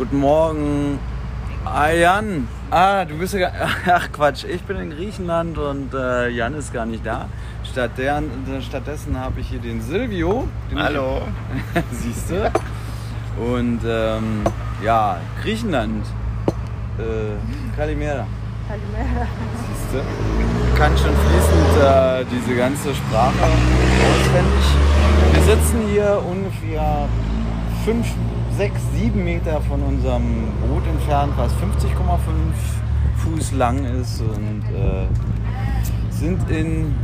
Guten Morgen. Ah, Jan. Ah, du bist ja. gar- Ach Quatsch, ich bin in Griechenland und äh, Jan ist gar nicht da. Statt der, stattdessen habe ich hier den Silvio. Den Hallo. Siehst du? Und ähm, ja, Griechenland. Äh, Kalimera. Kalimera. Siehst du? Kann schon fließend äh, diese ganze Sprache auswendig. Wir sitzen hier ungefähr 5, 6, 7 Meter von unserem Boot entfernt, was 50,5 Fuß lang ist und äh, sind in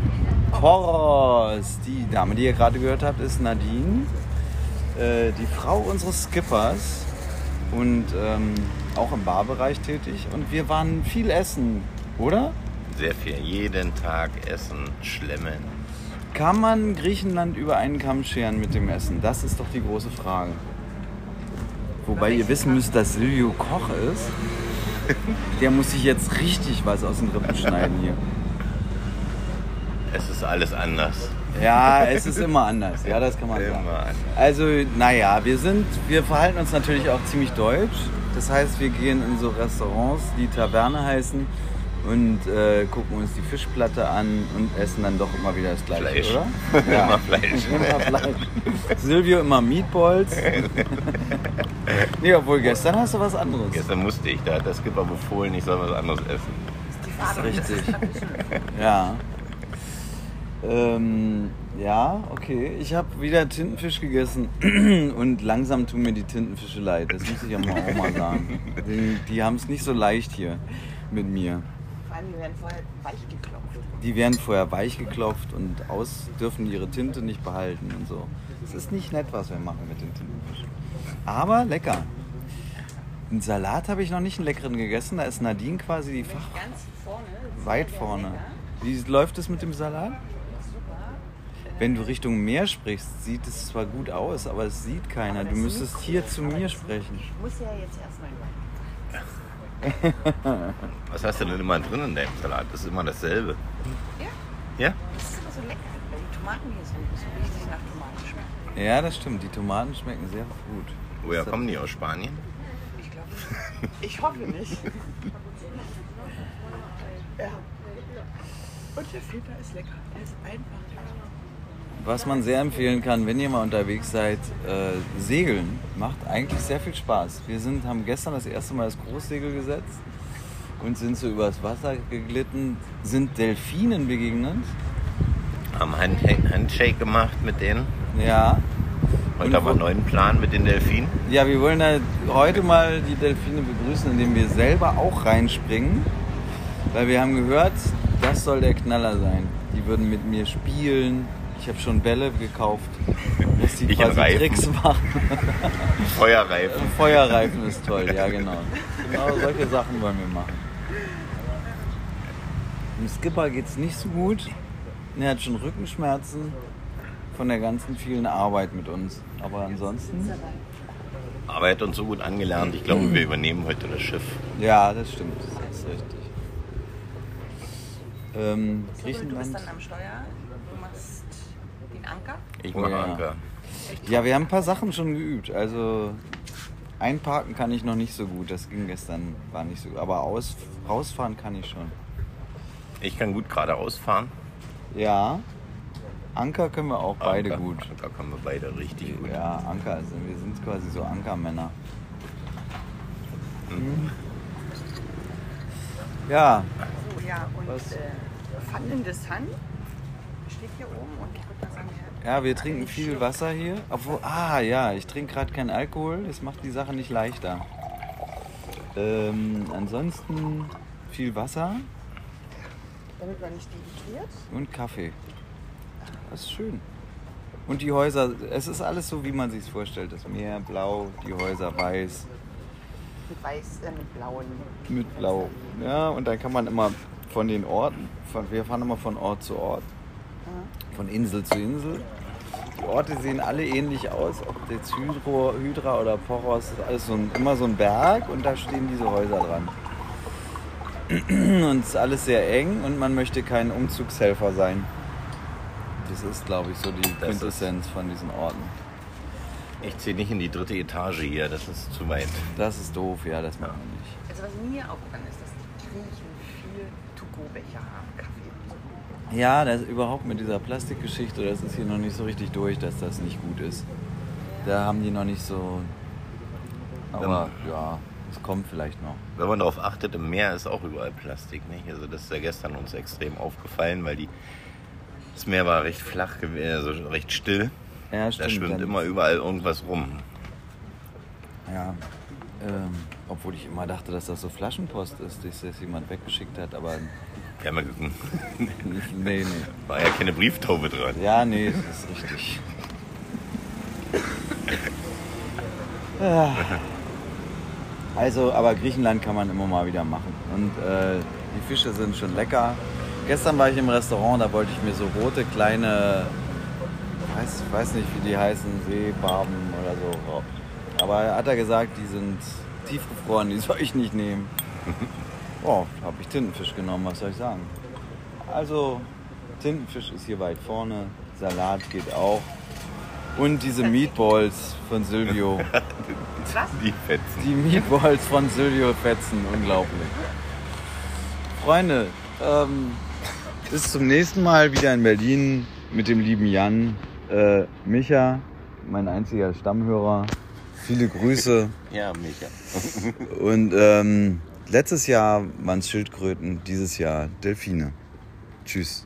Poros. Die Dame, die ihr gerade gehört habt, ist Nadine, äh, die Frau unseres Skippers und ähm, auch im Barbereich tätig. Und wir waren viel essen, oder? Sehr viel. Jeden Tag essen, schlemmen. Kann man Griechenland über einen Kamm scheren mit dem Essen? Das ist doch die große Frage. Wobei ihr wissen müsst, dass Silvio Koch ist. Der muss sich jetzt richtig was aus den Rippen schneiden hier. Es ist alles anders. Ja, es ist immer anders. Ja, das kann man sagen. Immer anders. Also, naja, wir sind, wir verhalten uns natürlich auch ziemlich deutsch. Das heißt, wir gehen in so Restaurants, die Taverne heißen und äh, gucken uns die Fischplatte an und essen dann doch immer wieder das Gleiche, Fleisch. oder? Immer Fleisch. immer Fleisch. Silvio immer Meatballs. nee, obwohl gestern hast du was anderes. Gestern musste ich, da hat der Skipper befohlen, ich soll was anderes essen. Das ist richtig. Ja. Ähm, ja, okay. Ich habe wieder Tintenfisch gegessen und langsam tun mir die Tintenfische leid. Das muss ich ja mal auch mal sagen. Die, die haben es nicht so leicht hier mit mir. Allem, die werden vorher weich geklopft. Die werden vorher weich geklopft und aus dürfen ihre Tinte nicht behalten und so. Es ist nicht nett, was wir machen mit den Tintenfischen. Aber lecker. Einen Salat habe ich noch nicht einen leckeren gegessen. Da ist Nadine quasi die Fach Ganz vorne. weit vorne. Wie läuft es mit dem Salat? Super. Wenn du Richtung Meer sprichst, sieht es zwar gut aus, aber es sieht keiner. Du müsstest hier zu mir sprechen. Ich muss ja jetzt erstmal. Was hast du denn immer drin in deinem Salat? Das ist immer dasselbe. Ja, Ja? das ist immer so lecker, weil die Tomaten hier so, so richtig nach Tomaten schmecken. Ja, das stimmt. Die Tomaten schmecken sehr gut. Woher kommen die aus Spanien? Ich glaube Ich hoffe nicht. ja. Und der Filter ist lecker. Er ist einfach lecker. Was man sehr empfehlen kann, wenn ihr mal unterwegs seid, äh, Segeln macht eigentlich sehr viel Spaß. Wir sind, haben gestern das erste Mal das Großsegel gesetzt und sind so übers Wasser geglitten, sind Delfinen begegnet. Haben Hand Handshake gemacht mit denen. Ja. Heute Und haben wir einen neuen Plan mit den Delfinen. Ja, wir wollen da heute mal die Delfine begrüßen, indem wir selber auch reinspringen. Weil wir haben gehört, das soll der Knaller sein. Die würden mit mir spielen. Ich habe schon Bälle gekauft, dass die Ich quasi Reifen. Tricks machen. Feuerreifen. Feuerreifen ist toll, ja genau. Genau solche Sachen wollen wir machen. Dem Skipper geht's nicht so gut. Er hat schon Rückenschmerzen von der ganzen vielen Arbeit mit uns. Aber ansonsten, Aber er hat uns so gut angelernt. Ich glaube, wir übernehmen heute das Schiff. ja, das stimmt. Das ist richtig. Ähm, So, du bist Griechenland. dann am Steuer. Anker. Ich Oh mache ja. Anker. Ja, wir haben ein paar Sachen schon geübt. Also einparken kann ich noch nicht so gut. Das ging gestern, war nicht so gut. Aber aus, rausfahren kann ich schon. Ich kann gut geradeaus fahren. Ja. Anker können wir auch beide Anker. gut. Anker können wir beide richtig gut. Ja, Anker, also wir sind quasi so Ankermänner. Mhm. Ja, So, ja, und Was? äh, Pfannen des Sun steht hier oben und ich würde mal sagen, ja, ja, wir trinken viel Wasser hier. Obwohl, ah ja, ich trinke gerade keinen Alkohol. Das macht die Sache nicht leichter. Ähm, ansonsten viel Wasser damit man nicht dehydriert. und Kaffee. Das ist schön. Und die Häuser, es ist alles so, wie man sich vorstellt. Das Meer blau, die Häuser weiß. Mit weiß, äh, mit blauen. mit Blau. Ja, und dann kann man immer von den Orten, von, wir fahren immer von Ort zu Ort, von Insel zu Insel. Die Orte sehen alle ähnlich aus, ob jetzt Hydro, Hydra oder Poros, das ist alles so ein, immer so ein Berg und da stehen diese Häuser dran. Und es ist alles sehr eng und man möchte kein Umzugshelfer sein. Das ist, glaube ich, so die Das Quintessenz von diesen Orten. Ich ziehe nicht in die dritte Etage hier, das ist zu weit. Das ist doof, ja, das machen wir nicht. Also was mir aufgefallen ist, dass die Griechen viel To-Go-Becher haben, Kaffee und so. Ja, das überhaupt mit dieser Plastikgeschichte, das ist hier noch nicht so richtig durch, dass das nicht gut ist. Da haben die noch nicht so. Aber ja, es kommt vielleicht noch. Wenn man darauf achtet, im Meer ist auch überall Plastik. Nicht? Also das ist ja gestern uns extrem aufgefallen, weil die, das Meer war recht flach, also recht still. Ja, Da stimmt. schwimmt dann- immer überall irgendwas rum. Ja. Ähm, obwohl ich immer dachte, dass das so Flaschenpost ist, dass das jemand weggeschickt hat, aber ja geguckt, nicht, nee, nee. war ja keine Brieftaube dran. Ja, nee, das ist richtig. Ja. Also, aber Griechenland kann man immer mal wieder machen. Und äh, die Fische sind schon lecker. Gestern war ich im Restaurant, da wollte ich mir so rote kleine, weiß, weiß nicht wie die heißen, Seebarben oder so. Aber hat er gesagt, die sind tiefgefroren, die soll ich nicht nehmen. Oh, habe ich Tintenfisch genommen, was soll ich sagen? Also, Tintenfisch ist hier weit vorne, Salat geht auch. Und diese Meatballs von Silvio. Was? Die Fetzen. Die Meatballs von Silvio fetzen, unglaublich. Freunde, ähm, bis zum nächsten Mal wieder in Berlin mit dem lieben Jan. Äh, Micha, mein einziger Stammhörer. Viele Grüße. Ja, Micha. Und ähm, letztes Jahr waren es Schildkröten, dieses Jahr Delfine. Tschüss.